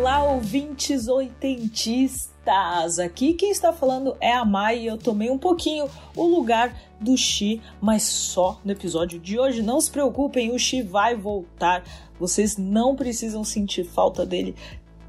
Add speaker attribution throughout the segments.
Speaker 1: Olá, ouvintes oitentistas! Aqui quem está falando é a Mai e eu tomei um pouquinho o lugar do Xi, mas só no episódio de hoje. Não se preocupem, o Xi vai voltar. Vocês não precisam sentir falta dele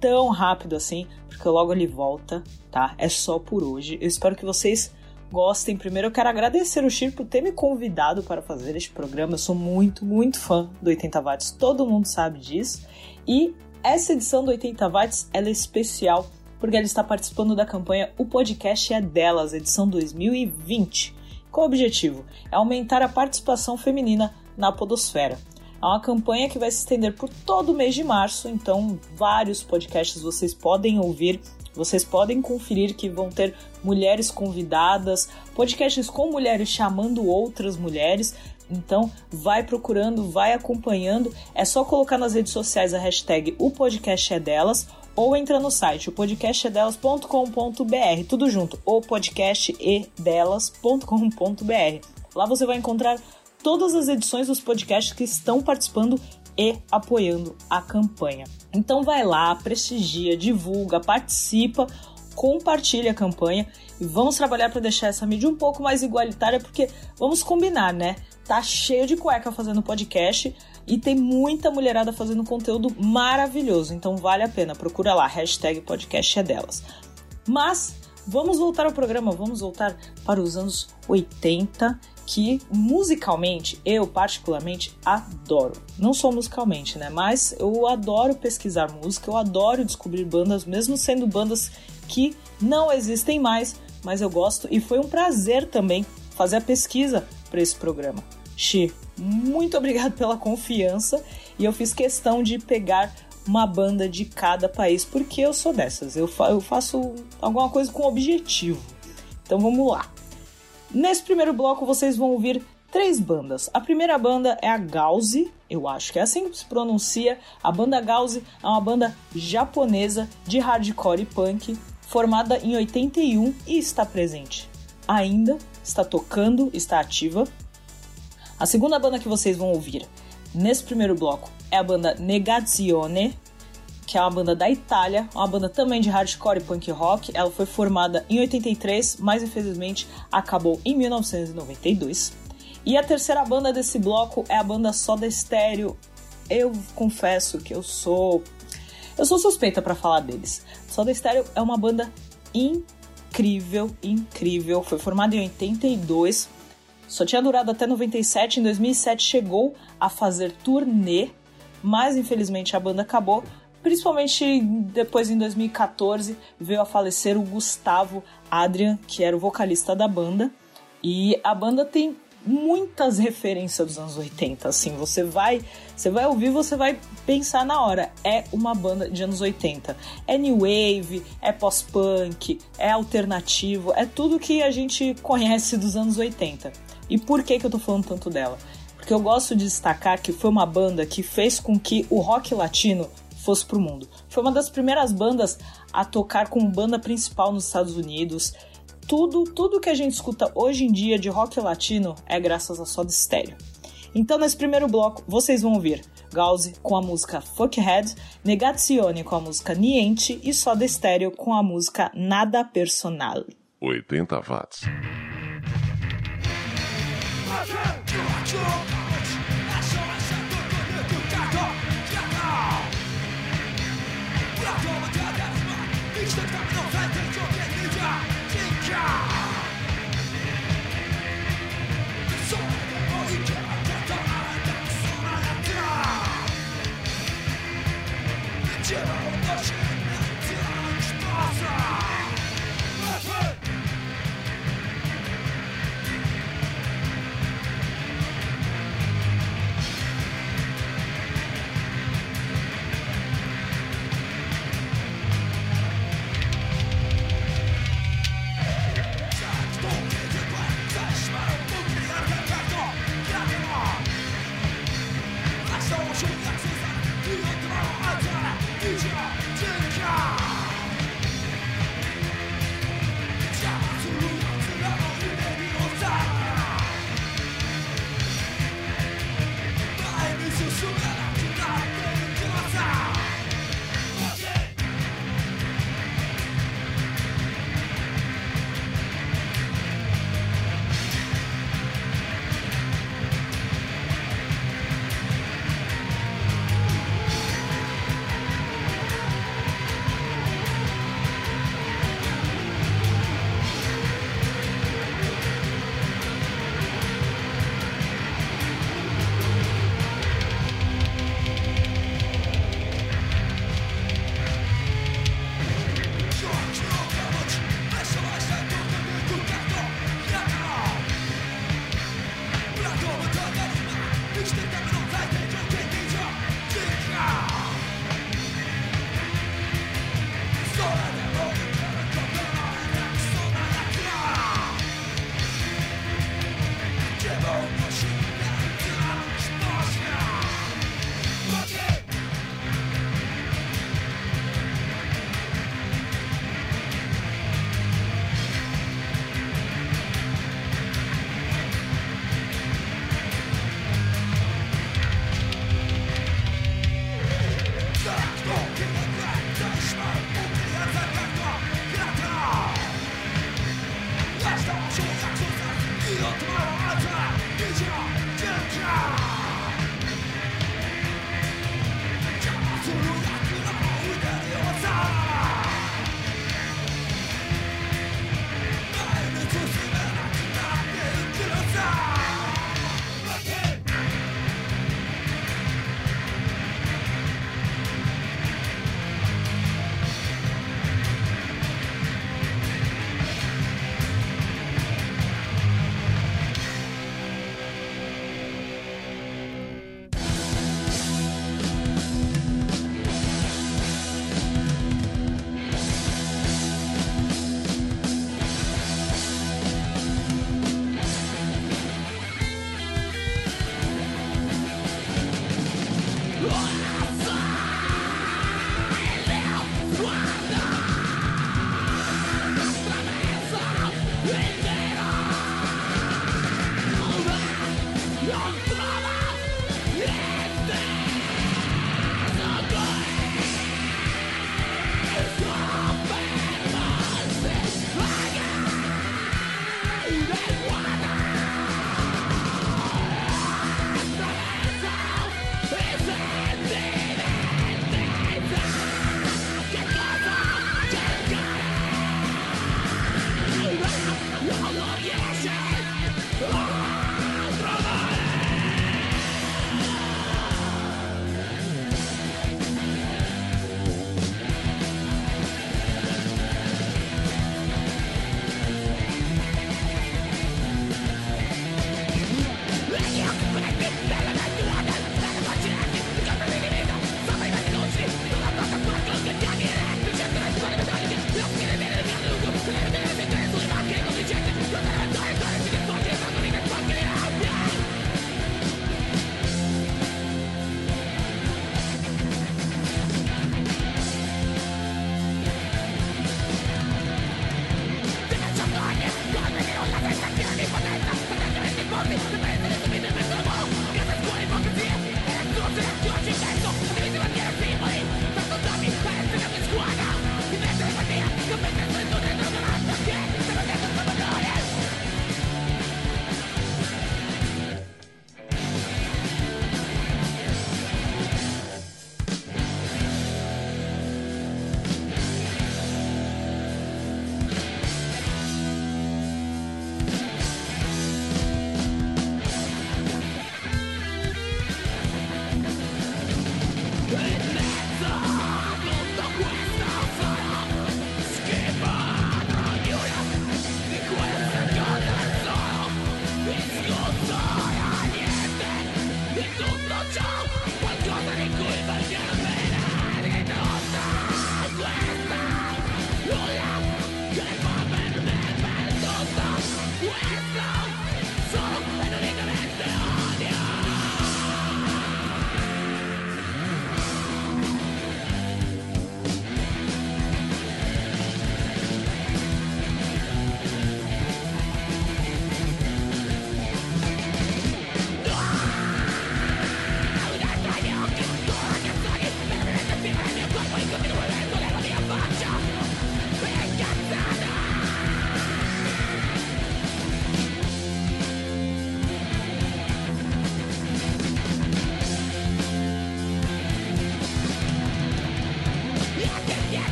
Speaker 1: tão rápido assim, porque logo ele volta, tá? É só por hoje. Eu espero que vocês gostem. Primeiro eu quero agradecer o Xi por ter me convidado para fazer este programa. Eu sou muito, muito fã do 80 watts, todo mundo sabe disso. E essa edição do 80 Watts é especial porque ela está participando da campanha O Podcast é Delas, edição 2020. Qual o objetivo? É aumentar a participação feminina na podosfera. É uma campanha que vai se estender por todo o mês de março, então vários podcasts vocês podem ouvir, vocês podem conferir que vão ter mulheres convidadas, podcasts com mulheres chamando outras mulheres, então, vai procurando, vai acompanhando. É só colocar nas redes sociais a hashtag o podcast é delas ou entra no site o podcastedelas.com.br, tudo junto, o podcast e delas.com.br. Lá você vai encontrar todas as edições dos podcasts que estão participando e apoiando a campanha. Então vai lá, prestigia, divulga, participa, compartilha a campanha e vamos trabalhar para deixar essa mídia um pouco mais igualitária, porque vamos combinar, né? Tá cheio de cueca fazendo podcast e tem muita mulherada fazendo conteúdo maravilhoso. Então vale a pena, procura lá, hashtag podcast é delas. Mas vamos voltar ao programa, vamos voltar para os anos 80, que musicalmente eu particularmente adoro. Não só musicalmente, né? Mas eu adoro pesquisar música, eu adoro descobrir bandas, mesmo sendo bandas que não existem mais, mas eu gosto e foi um prazer também fazer a pesquisa para esse programa. Xi, muito obrigado pela confiança e eu fiz questão de pegar uma banda de cada país, porque eu sou dessas, eu, fa eu faço alguma coisa com objetivo. Então vamos lá. Nesse primeiro bloco vocês vão ouvir três bandas. A primeira banda é a Gauze, eu acho que é assim que se pronuncia. A banda Gauze é uma banda japonesa de hardcore e punk, formada em 81 e está presente. Ainda está tocando, está ativa a segunda banda que vocês vão ouvir nesse primeiro bloco é a banda Negazione, que é uma banda da Itália, uma banda também de hardcore e punk rock. Ela foi formada em 83, mas infelizmente acabou em 1992. E a terceira banda desse bloco é a banda Soda Stereo. Eu confesso que eu sou eu sou suspeita para falar deles. Soda Stereo é uma banda incrível, incrível. Foi formada em 82 só tinha durado até 97, em 2007 chegou a fazer turnê, mas infelizmente a banda acabou. Principalmente depois em 2014 veio a falecer o Gustavo Adrian, que era o vocalista da banda. E a banda tem muitas referências dos anos 80, assim, você vai, você vai ouvir, você vai pensar na hora, é uma banda de anos 80. É new wave, é pós-punk, é alternativo, é tudo que a gente conhece dos anos 80. E por que, que eu tô falando tanto dela? Porque eu gosto de destacar que foi uma banda que fez com que o rock latino fosse pro mundo. Foi uma das primeiras bandas a tocar como banda principal nos Estados Unidos. Tudo, tudo que a gente escuta hoje em dia de rock latino é graças a Soda Stereo. Então, nesse primeiro bloco, vocês vão ouvir Gauze com a música Fuckhead, Negazione com a música Niente e Soda Stereo com a música Nada Personal.
Speaker 2: 80 watts.
Speaker 3: Cię, bo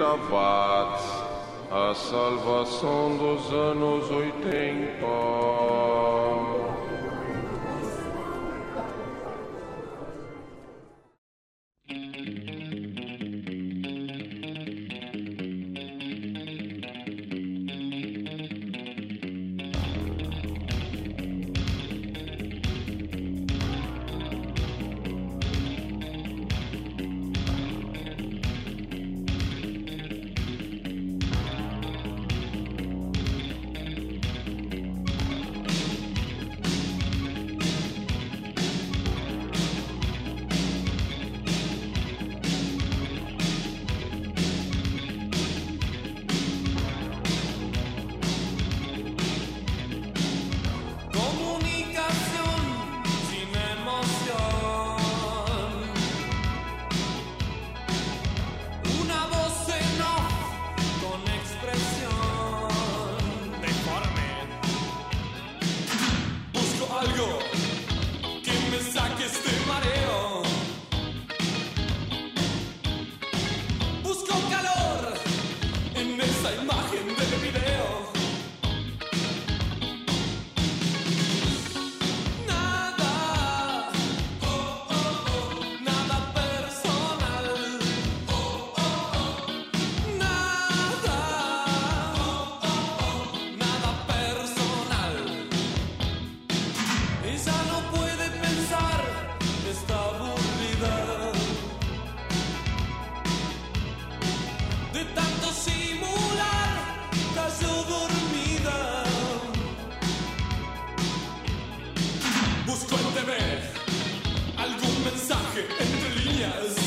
Speaker 3: 80 watts, a salvação dos anos 80.
Speaker 4: Entre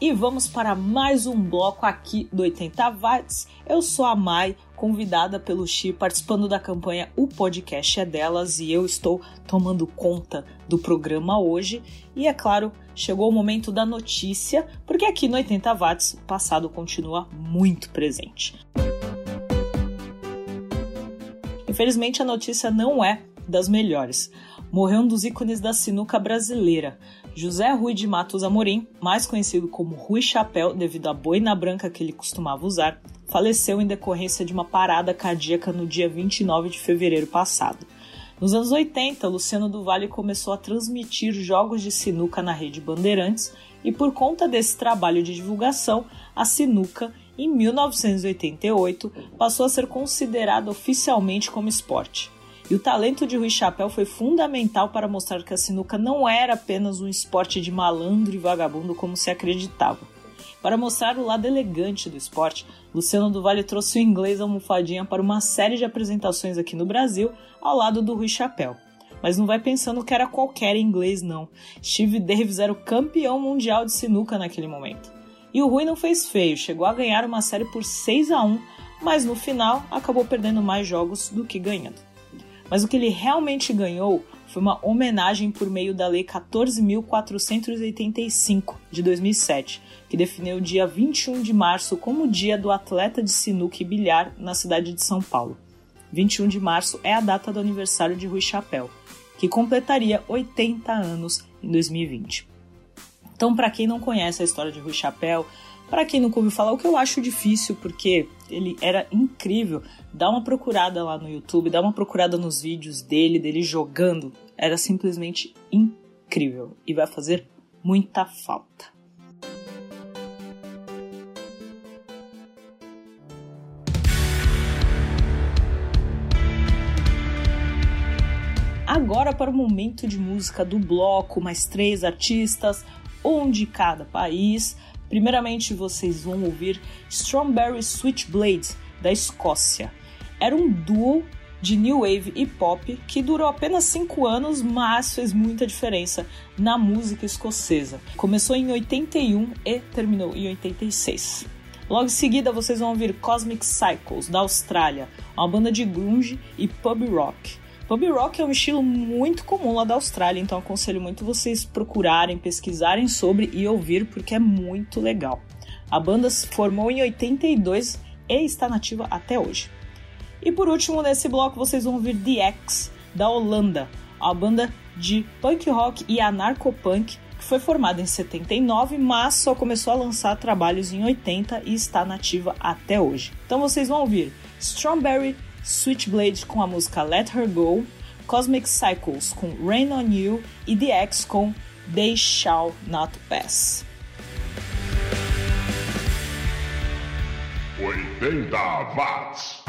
Speaker 1: E vamos para mais um bloco aqui do 80 Watts. Eu sou a Mai, convidada pelo Xi, participando da campanha O Podcast é Delas e eu estou tomando conta do programa hoje. E é claro, chegou o momento da notícia, porque aqui no 80 Watts o passado continua muito presente. Infelizmente a notícia não é das melhores. Morreu um dos ícones da sinuca brasileira, José Rui de Matos Amorim, mais conhecido como Rui Chapéu devido à boina branca que ele costumava usar, faleceu em decorrência de uma parada cardíaca no dia 29 de fevereiro passado. Nos anos 80, Luciano do Vale começou a transmitir jogos de sinuca na rede Bandeirantes e por conta desse trabalho de divulgação, a sinuca, em 1988, passou a ser considerada oficialmente como esporte. E o talento de Rui Chapéu foi fundamental para mostrar que a sinuca não era apenas um esporte de malandro e vagabundo como se acreditava. Para mostrar o lado elegante do esporte, Luciano do trouxe o inglês almofadinha para uma série de apresentações aqui no Brasil, ao lado do Rui Chapéu. Mas não vai pensando que era qualquer inglês, não. Steve Davis era o campeão mundial de sinuca naquele momento. E o Rui não fez feio, chegou a ganhar uma série por 6 a 1 mas no final acabou perdendo mais jogos do que ganhando. Mas o que ele realmente ganhou foi uma homenagem por meio da Lei 14.485 de 2007, que definiu o dia 21 de março como o dia do atleta de sinuca e bilhar na cidade de São Paulo. 21 de março é a data do aniversário de Rui Chapéu, que completaria 80 anos em 2020. Então, para quem não conhece a história de Rui Chapéu, para quem nunca ouviu falar, o que eu acho difícil, porque ele era incrível. Dá uma procurada lá no YouTube, dá uma procurada nos vídeos dele, dele jogando. Era simplesmente incrível e vai fazer muita falta. Agora para o momento de música do bloco, mais três artistas, um de cada país. Primeiramente, vocês vão ouvir Strawberry Switchblade, da Escócia. Era um duo de new wave e pop que durou apenas 5 anos, mas fez muita diferença na música escocesa. Começou em 81 e terminou em 86. Logo em seguida, vocês vão ouvir Cosmic Cycles, da Austrália, uma banda de grunge e pub rock. Pub rock é um estilo muito comum lá da Austrália, então aconselho muito vocês procurarem, pesquisarem sobre e ouvir porque é muito legal. A banda se formou em 82 e está nativa até hoje. E por último, nesse bloco vocês vão ouvir The X, da Holanda, a banda de punk rock e anarcopunk que foi formada em 79, mas só começou a lançar trabalhos em 80 e está nativa até hoje. Então vocês vão ouvir Strawberry Switchblade com a música Let Her Go, Cosmic Cycles com Rain on You e The X com They Shall Not Pass.
Speaker 2: 80 watts.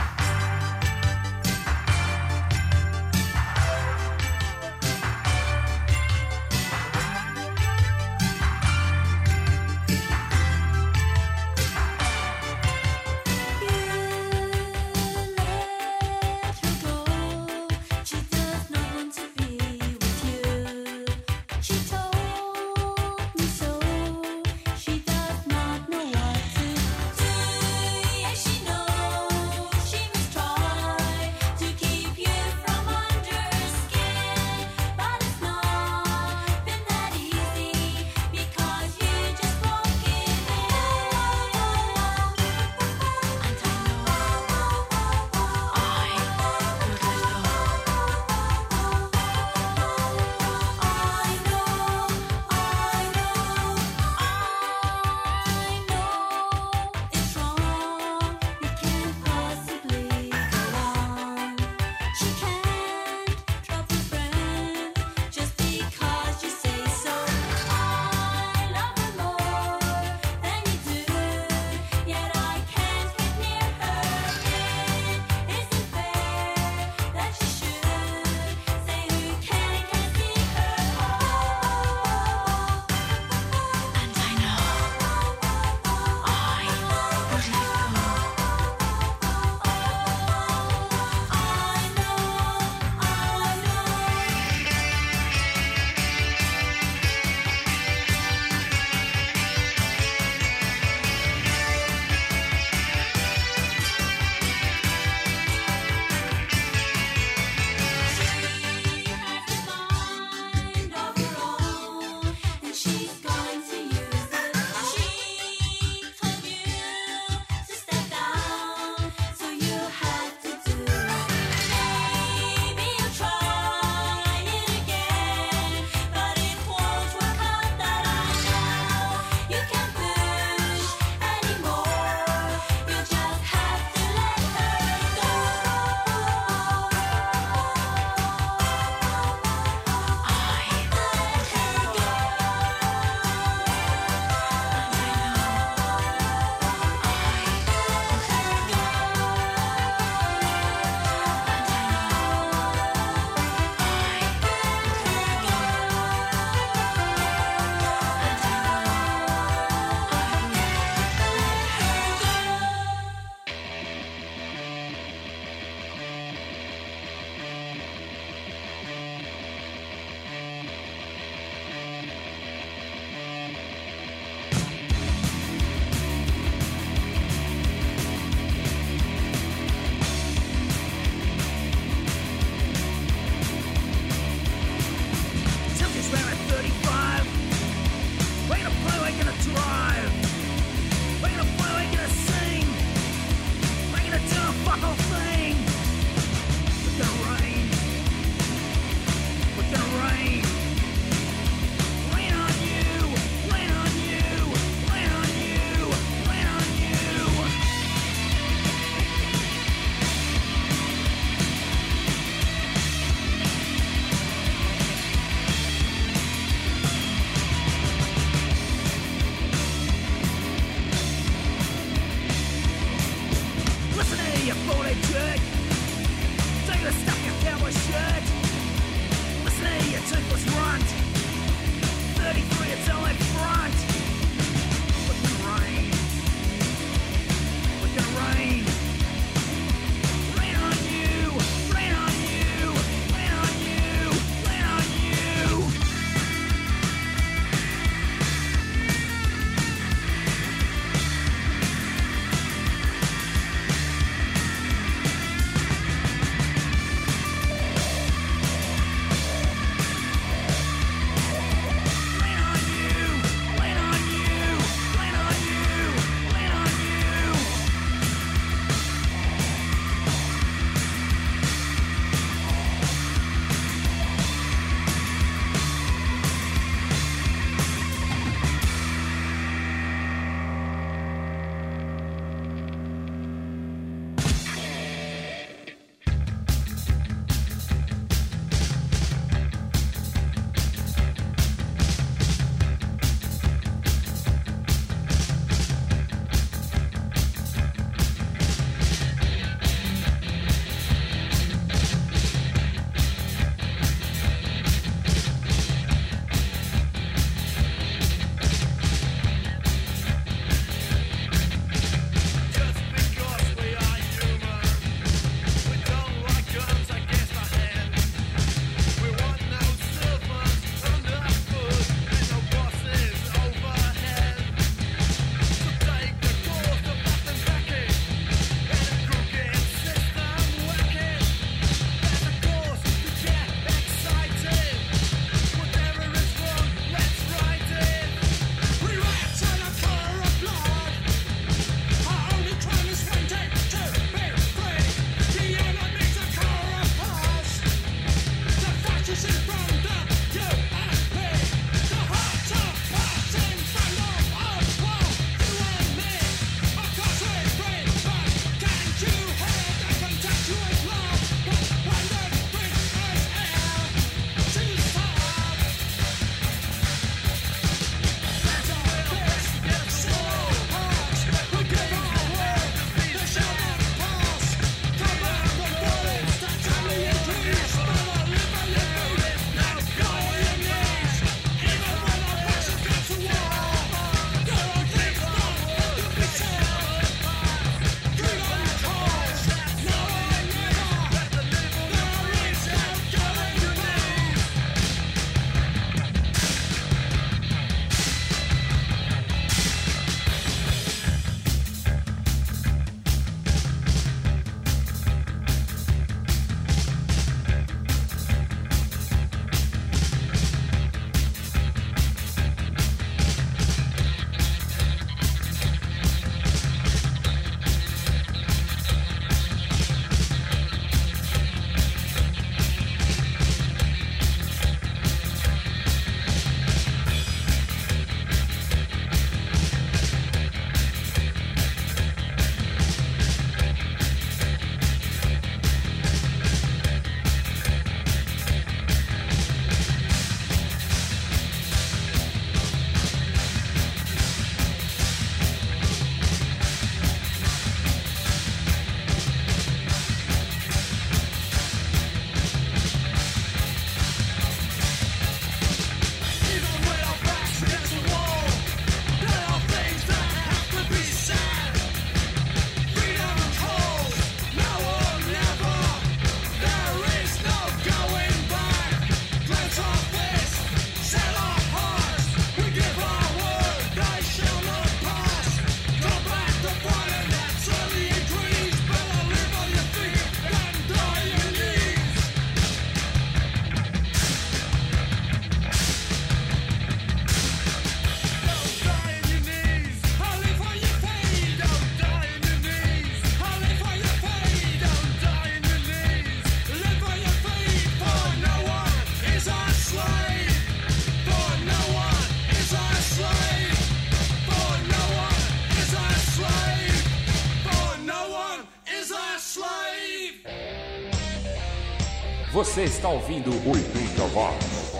Speaker 5: Você está ouvindo 80 Watts.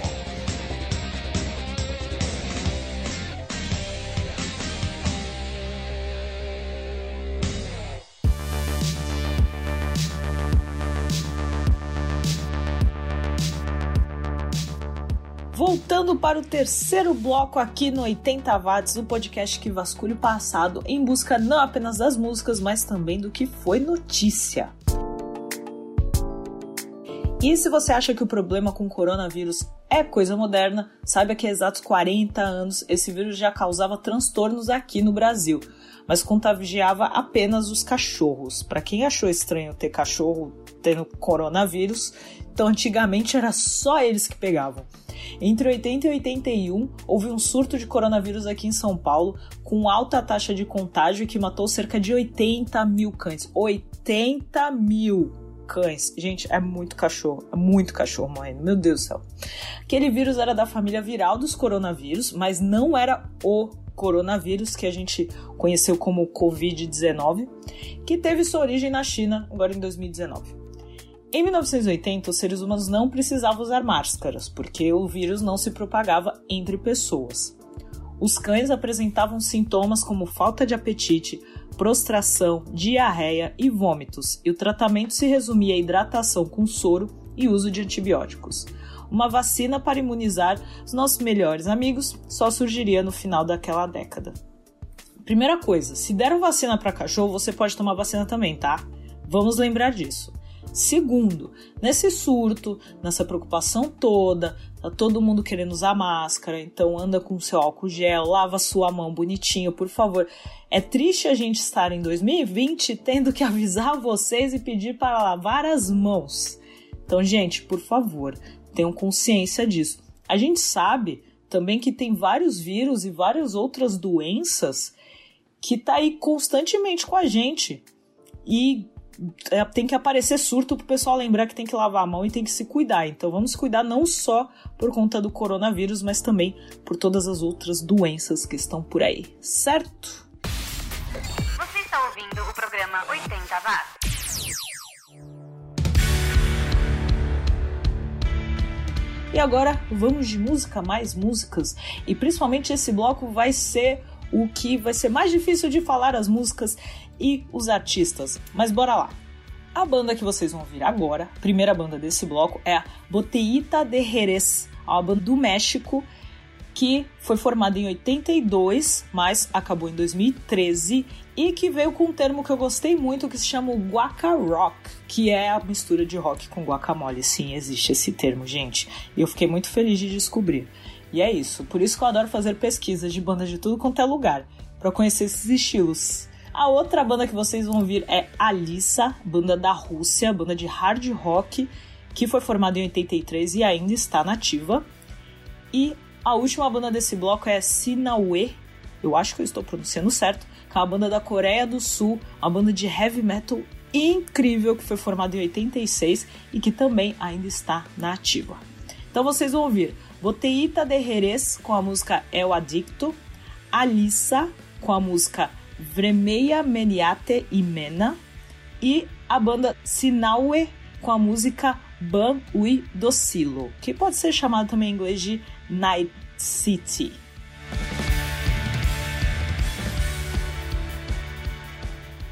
Speaker 1: Voltando para o terceiro bloco aqui no 80 Watts, o podcast que vasculha o passado em busca não apenas das músicas, mas também do que foi notícia. E se você acha que o problema com o coronavírus é coisa moderna, saiba que há exatos 40 anos esse vírus já causava transtornos aqui no Brasil, mas contagiava apenas os cachorros. Para quem achou estranho ter cachorro tendo coronavírus, então antigamente era só eles que pegavam. Entre 80 e 81, houve um surto de coronavírus aqui em São Paulo, com alta taxa de contágio que matou cerca de 80 mil cães. 80 mil cães. Gente, é muito cachorro. É muito cachorro morrendo. Meu Deus do céu. Aquele vírus era da família viral dos coronavírus, mas não era o coronavírus que a gente conheceu como Covid-19, que teve sua origem na China, agora em 2019. Em 1980, os seres humanos não precisavam usar máscaras, porque o vírus não se propagava entre pessoas. Os cães apresentavam sintomas como falta de apetite, prostração, diarreia e vômitos, e o tratamento se resumia a hidratação com soro e uso de antibióticos. Uma vacina para imunizar os nossos melhores amigos só surgiria no final daquela década. Primeira coisa, se deram vacina para cachorro, você pode tomar vacina também, tá? Vamos lembrar disso. Segundo, nesse surto, nessa preocupação toda, tá todo mundo querendo usar máscara, então anda com seu álcool gel, lava sua mão bonitinho, por favor. É triste a gente estar em 2020 tendo que avisar vocês e pedir para lavar as mãos. Então, gente, por favor, tenham consciência disso. A gente sabe também que tem vários vírus e várias outras doenças que tá aí constantemente com a gente. E tem que aparecer surto pro pessoal lembrar que tem que lavar a mão e tem que se cuidar. Então vamos cuidar não só por conta do coronavírus, mas também por todas as outras doenças que estão por aí, certo?
Speaker 6: Você está ouvindo o programa 80 Watts.
Speaker 1: E agora vamos de música, mais músicas. E principalmente esse bloco vai ser o que vai ser mais difícil de falar as músicas e os artistas. Mas bora lá. A banda que vocês vão ouvir agora, a primeira banda desse bloco, é a Botellita de Jerez, uma banda do México que foi formada em 82, mas acabou em 2013 e que veio com um termo que eu gostei muito que se chama guaca rock, que é a mistura de rock com guacamole. Sim, existe esse termo, gente. E eu fiquei muito feliz de descobrir. E é isso, por isso que eu adoro fazer pesquisas de bandas de tudo quanto é lugar, para conhecer esses estilos. A outra banda que vocês vão ouvir é Alissa, banda da Rússia, banda de hard rock, que foi formada em 83 e ainda está nativa. E a última banda desse bloco é Sinaue, eu acho que eu estou pronunciando certo, que é uma banda da Coreia do Sul, uma banda de heavy metal incrível que foi formada em 86 e que também ainda está na ativa. Então vocês vão ouvir Botellita de Jerez com a música El Adicto, Alissa com a música Vremeia Meniate e Mena e a banda Sinaue com a música Ban Ui Docilo, que pode ser chamada também em inglês de Night City.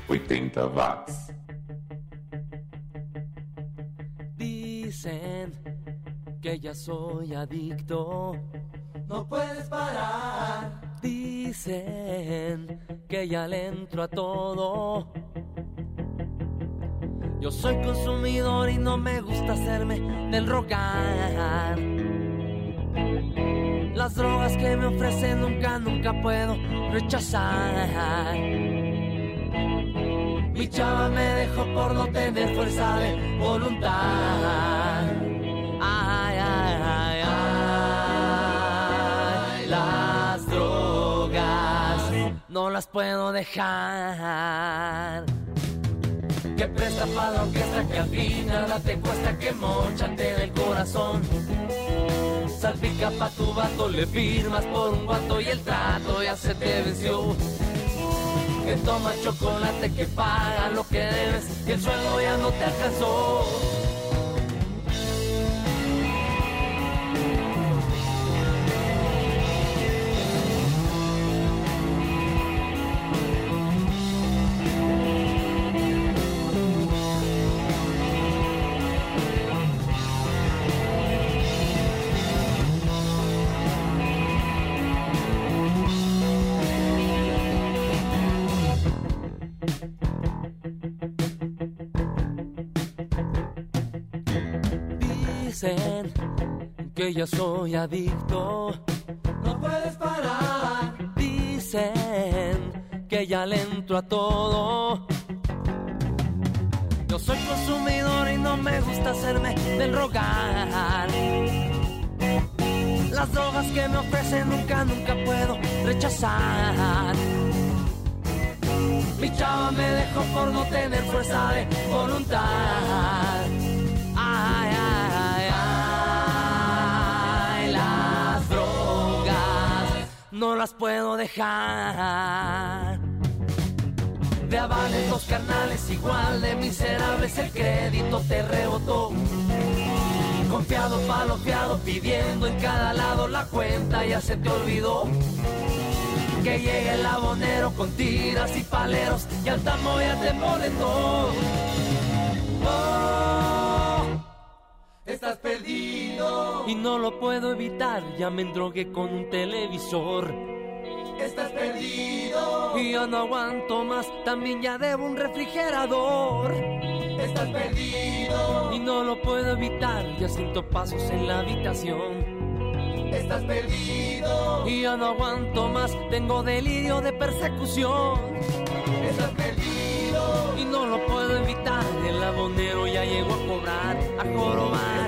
Speaker 2: Oitenta watts.
Speaker 7: Dicen que ya soy adicto. No puedes parar. Dicen que ya le entro a todo. Yo soy consumidor y no me gusta hacerme del rogar. Las drogas que me ofrecen nunca, nunca puedo rechazar. Mi chava me dejó por no tener fuerza de voluntad. Ay, ay, ay, ay, drogas no las puedo dejar. Que presta para la orquesta que al fin nada te cuesta que mochate del corazón. Salpica pa' tu vato, le firmas por un guato y el trato ya se te venció. Que toma chocolate, que paga lo que debes, que el sueldo ya no te alcanzó. Dicen que yo soy adicto. No puedes parar. Dicen que ya le entro a todo. Yo soy consumidor y no me gusta hacerme del rogar. Las drogas que me ofrecen nunca, nunca puedo rechazar. Mi chava me dejó por no tener fuerza de voluntad. No las puedo dejar. De avales dos carnales igual de miserables el crédito te rebotó. Confiado, palofiado, pidiendo en cada lado la cuenta ya se te olvidó. Que llegue el abonero con tiras y paleros y al tamo ya te molestó. Oh, estás perdido y no lo puedo evitar. Ya me endrogué con un televisor. Estás perdido y yo no aguanto más. También ya debo un refrigerador. Estás perdido y no lo puedo evitar. Ya siento pasos en la habitación. Estás perdido y yo no aguanto más. Tengo delirio de persecución. Estás perdido y no lo puedo evitar. El abonero ya llegó a cobrar, a jorobar.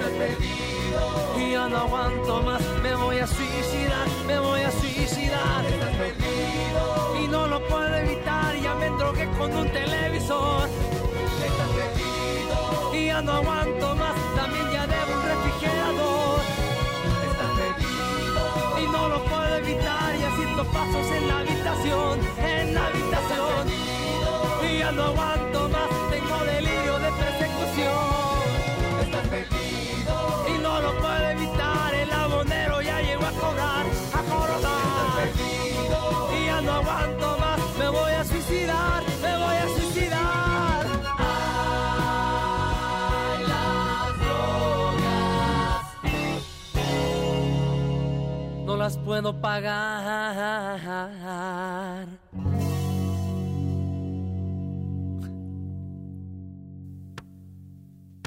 Speaker 7: No aguanto más. Me voy a suicidar, me voy a suicidar. Estás perdido y no lo puedo evitar. Ya me drogué con un televisor. Estás perdido y ya no aguanto más. También ya debo un refrigerador. Estás perdido y no lo puedo evitar. Ya siento pasos en la las puedo pagar.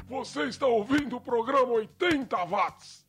Speaker 8: Você está ouvindo o programa 80 Watts.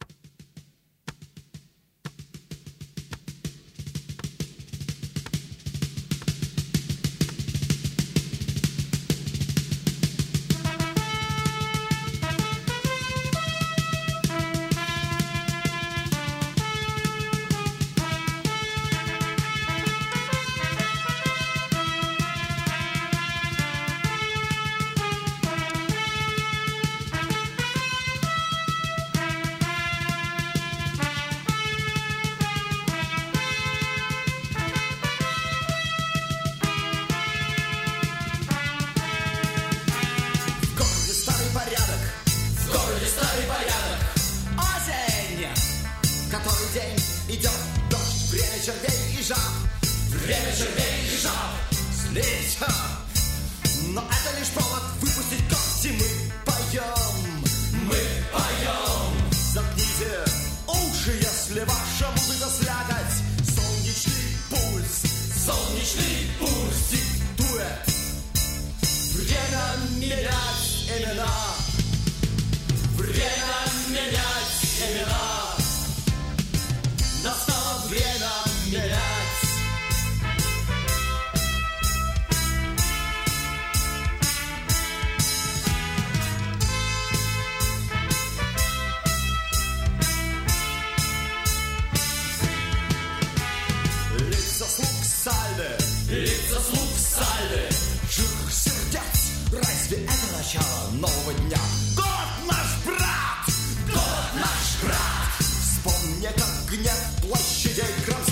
Speaker 9: Сальды Жир сердец Разве это начало нового дня? Год наш брат! Год наш брат! Вспомни, как гнев площадей кромсал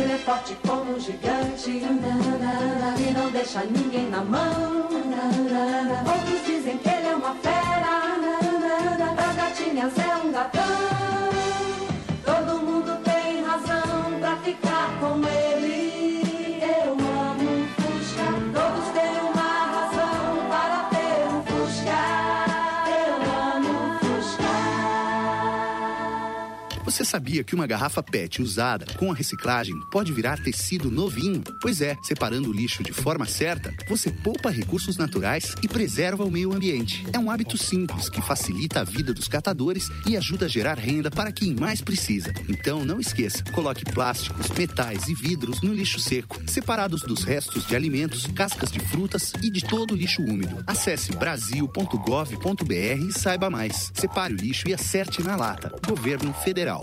Speaker 10: Ele é forte como um gigante e não deixa ninguém na mão. Outros dizem que ele é uma fera, pras gatinhas é um gatão. Todo mundo tem razão pra ficar com ele.
Speaker 11: Sabia que uma garrafa PET usada com a reciclagem pode virar tecido novinho? Pois é, separando o lixo de forma certa, você poupa recursos naturais e preserva o meio ambiente. É um hábito simples que facilita a vida dos catadores e ajuda a gerar renda para quem mais precisa. Então não esqueça, coloque plásticos, metais e vidros no lixo seco, separados dos restos de alimentos, cascas de frutas e de todo lixo úmido. Acesse brasil.gov.br e saiba mais. Separe o lixo e acerte na lata. Governo Federal.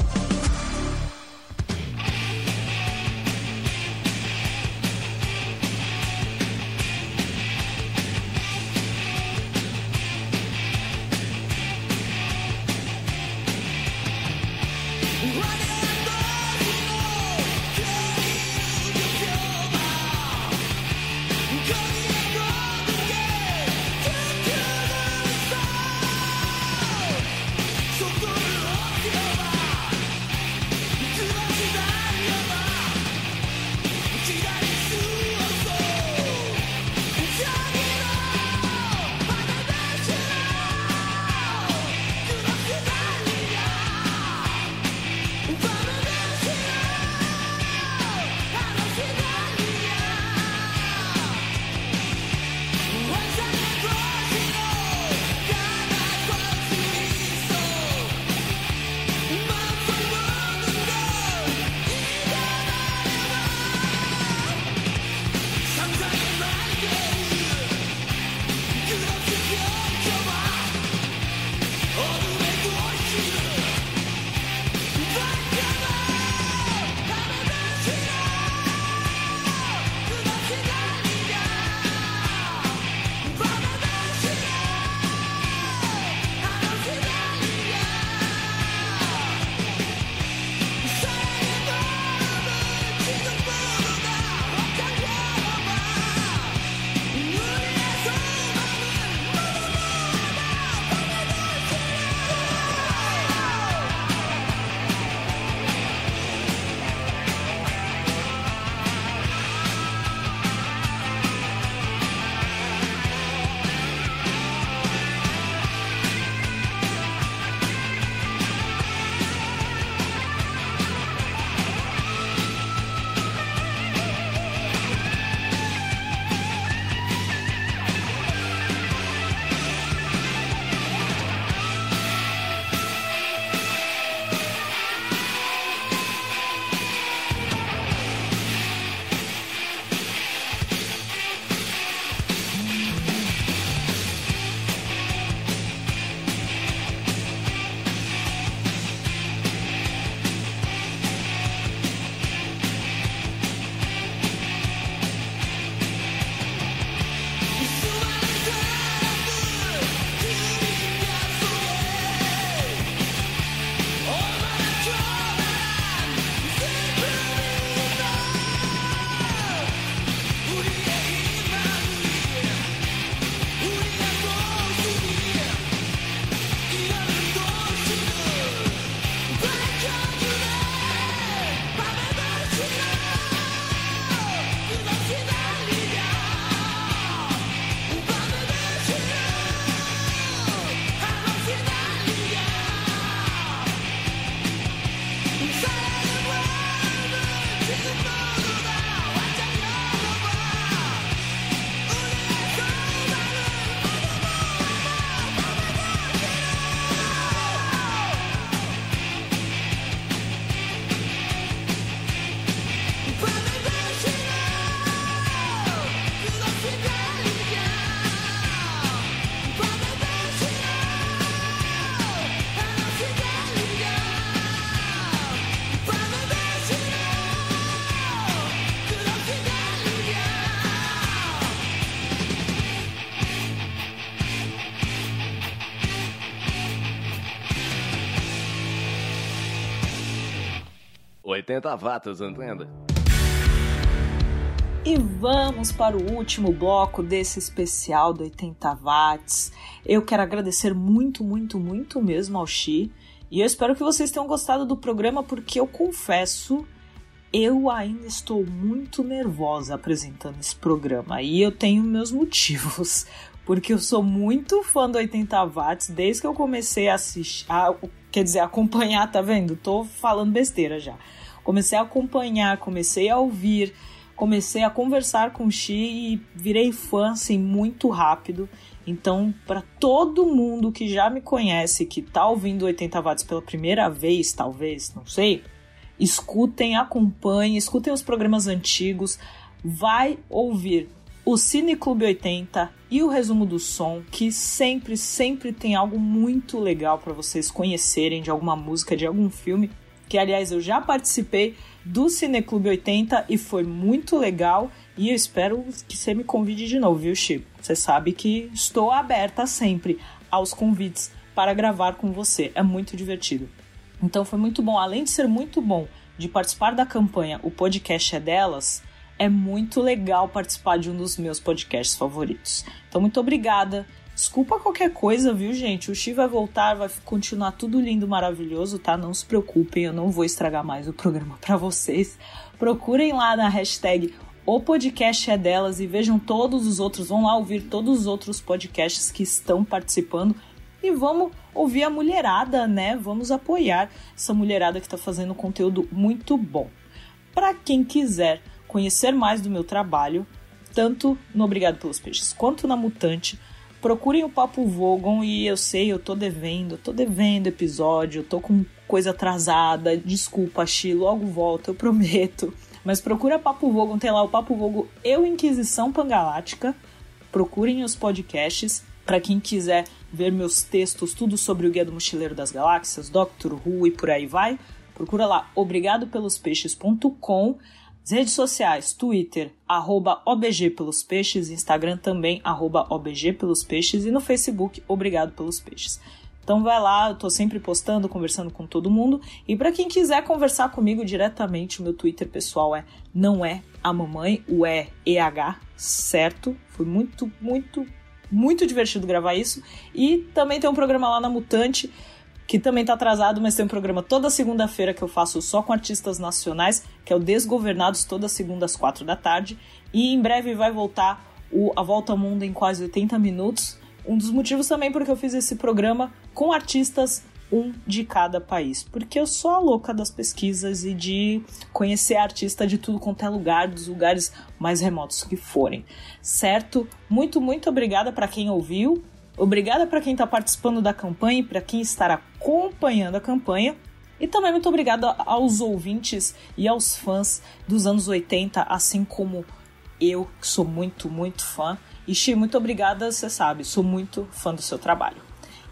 Speaker 12: 80 watts, entende?
Speaker 1: E vamos para o último bloco desse especial do 80 watts. Eu quero agradecer muito, muito, muito mesmo ao Xi. E eu espero que vocês tenham gostado do programa, porque eu confesso, eu ainda estou muito nervosa apresentando esse programa. E eu tenho meus motivos. Porque eu sou muito fã do 80 watts desde que eu comecei a assistir. A, quer dizer, acompanhar, tá vendo? Tô falando besteira já. Comecei a acompanhar, comecei a ouvir comecei a conversar com o Xi e virei fã assim muito rápido. Então, para todo mundo que já me conhece, que tá ouvindo 80 watts pela primeira vez, talvez, não sei, escutem, acompanhem, escutem os programas antigos, vai ouvir o Cine Clube 80 e o resumo do som, que sempre, sempre tem algo muito legal para vocês conhecerem de alguma música, de algum filme, que aliás eu já participei do Cineclube 80 e foi muito legal. E eu espero que você me convide de novo, viu, Chico? Você sabe que estou aberta sempre aos convites para gravar com você. É muito divertido. Então foi muito bom. Além de ser muito bom de participar da campanha O Podcast é Delas, é muito legal participar de um dos meus podcasts favoritos. Então, muito obrigada. Desculpa qualquer coisa, viu, gente? O Chi vai voltar, vai continuar tudo lindo, maravilhoso, tá? Não se preocupem, eu não vou estragar mais o programa para vocês. Procurem lá na hashtag o podcast é delas e vejam todos os outros, vão lá ouvir todos os outros podcasts que estão participando e vamos ouvir a mulherada, né? Vamos apoiar essa mulherada que está fazendo conteúdo muito bom. Para quem quiser conhecer mais do meu trabalho, tanto no Obrigado pelos Peixes quanto na Mutante, procurem o Papo Vogon e eu sei, eu tô devendo, tô devendo episódio, tô com coisa atrasada, desculpa, Chi, logo volto, eu prometo. Mas procura Papo Vogon, tem lá o Papo Vogon Eu Inquisição Pangalática. Procurem os podcasts para quem quiser ver meus textos, tudo sobre o Guia do Mochileiro das Galáxias, Doctor Who e por aí vai. Procura lá obrigadopelospeixes.com. Redes sociais, Twitter, arroba OBG pelos peixes, Instagram também, arroba OBG pelos peixes e no Facebook, Obrigado pelos peixes. Então vai lá, eu tô sempre postando, conversando com todo mundo. E para quem quiser conversar comigo diretamente, o meu Twitter pessoal é não é a mamãe, o é EH, certo? Foi muito, muito, muito divertido gravar isso. E também tem um programa lá na Mutante que também tá atrasado, mas tem um programa toda segunda-feira que eu faço só com artistas nacionais, que é o Desgovernados, toda segunda às quatro da tarde. E em breve vai voltar o A Volta ao Mundo em quase 80 minutos. Um dos motivos também porque eu fiz esse programa com artistas um de cada país, porque eu sou a louca das pesquisas e de conhecer artista de tudo quanto é lugar, dos lugares mais remotos que forem. Certo? Muito, muito obrigada para quem ouviu. Obrigada para quem está participando da campanha e para quem está acompanhando a campanha. E também muito obrigada aos ouvintes e aos fãs dos anos 80, assim como eu, que sou muito, muito fã. E Xi, muito obrigada, você sabe, sou muito fã do seu trabalho.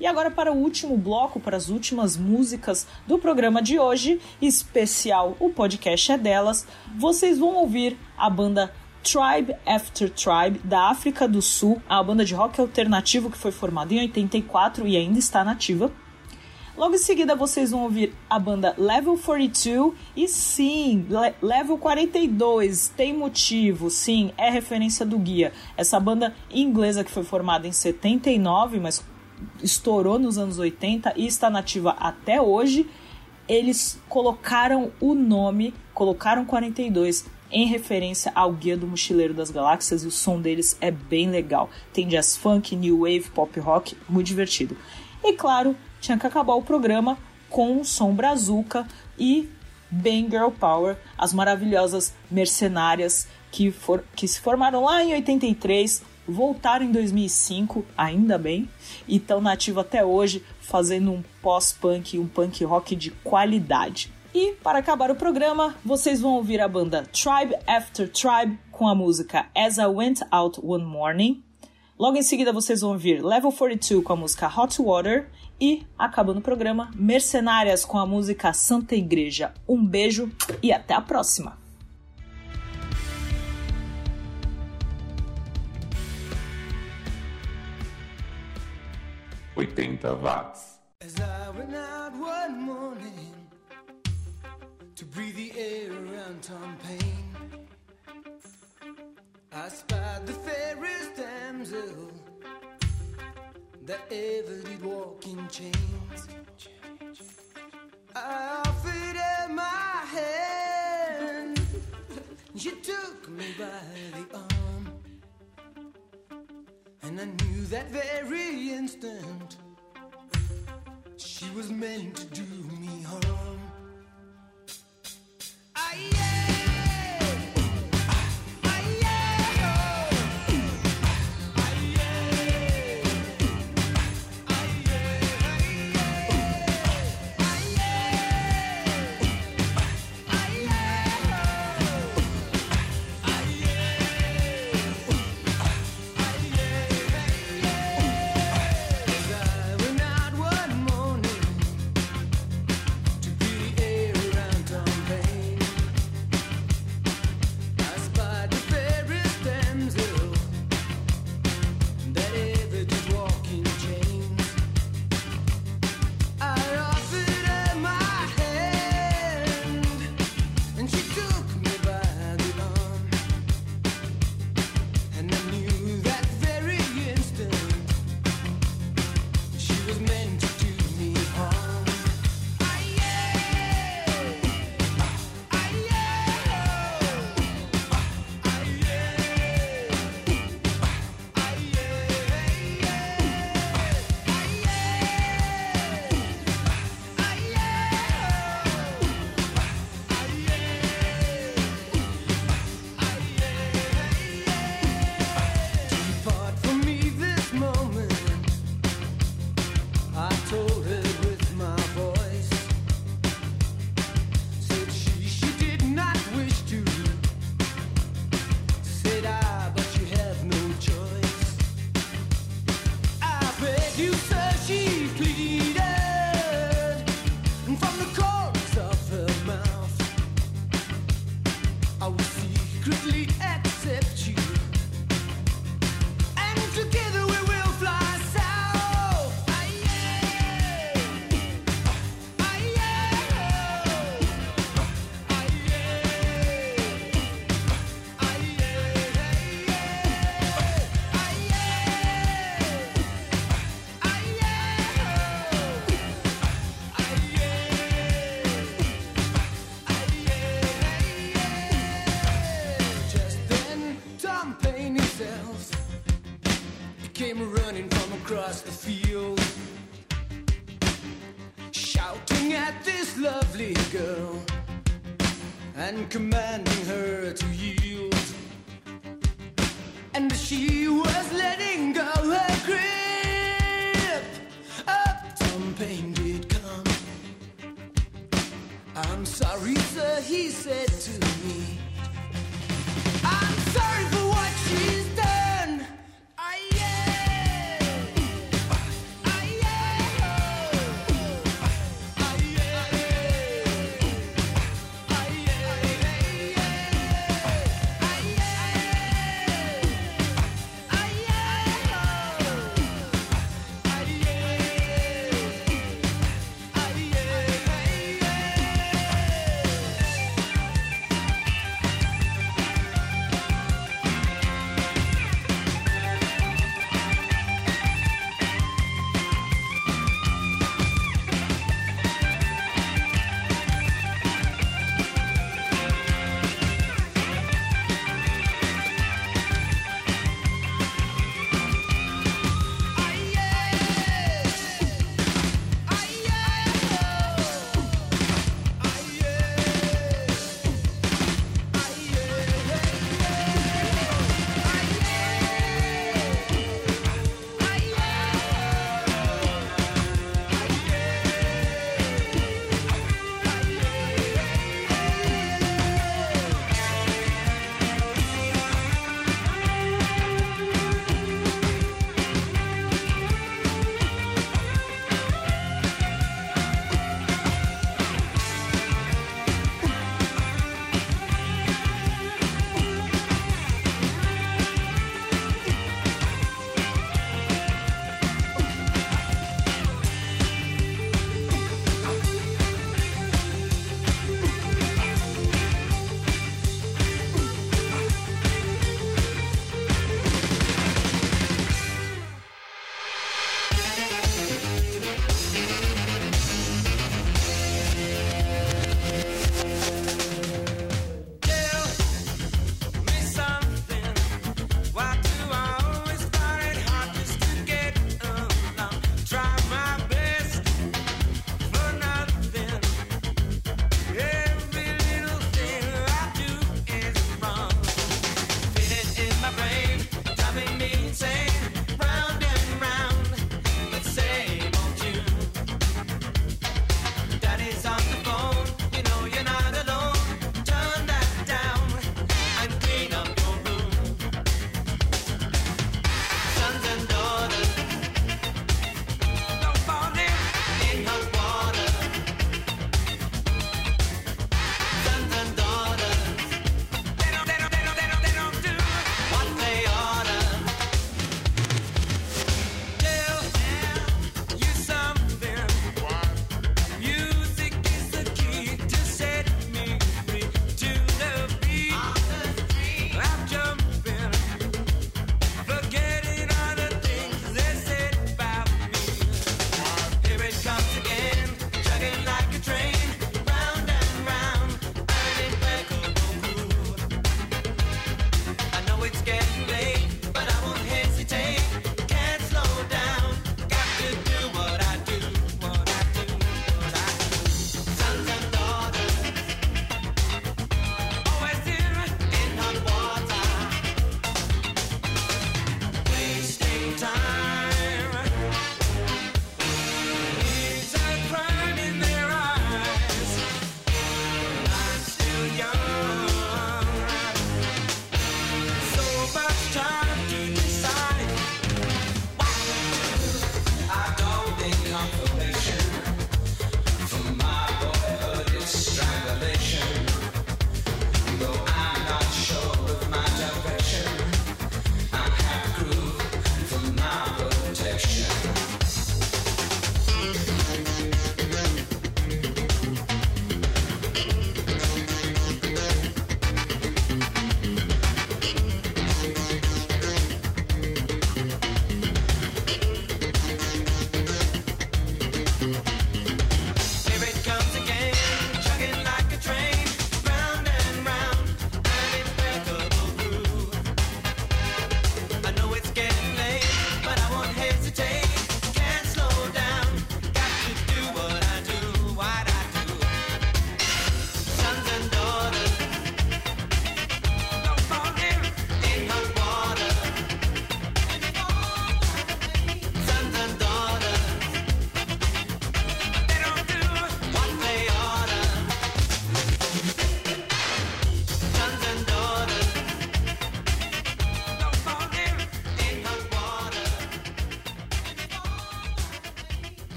Speaker 1: E agora para o último bloco, para as últimas músicas do programa de hoje, especial O Podcast é Delas, vocês vão ouvir a banda Tribe After Tribe, da África do Sul, a banda de rock alternativo que foi formada em 84 e ainda está nativa. Logo em seguida vocês vão ouvir a banda Level 42 e sim, Le Level 42 tem motivo, sim, é referência do guia. Essa banda inglesa que foi formada em 79, mas estourou nos anos 80 e está nativa até hoje. Eles colocaram o nome, colocaram 42 em referência ao Guia do Mochileiro das Galáxias e o som deles é bem legal. Tem jazz funk, new wave, pop rock, muito divertido. E claro, tinha que acabar o programa com o som brazuca e Bang Girl Power, as maravilhosas mercenárias que, for, que se formaram lá em 83, voltaram em 2005, ainda bem, e estão nativos até hoje, fazendo um pós-punk, um punk rock de qualidade. E para acabar o programa, vocês vão ouvir a banda Tribe After Tribe com a música As I Went Out One Morning. Logo em seguida, vocês vão ouvir Level 42 com a música Hot Water. E, acabando o programa, Mercenárias com a música Santa Igreja. Um beijo e até a próxima!
Speaker 2: Oitenta watts.
Speaker 13: As I went out one morning breathe the air around Tom I spied the fairest damsel that ever did walk in chains. I offered her my hand. She took me by the arm, and I knew that very instant she was meant to do me harm yeah.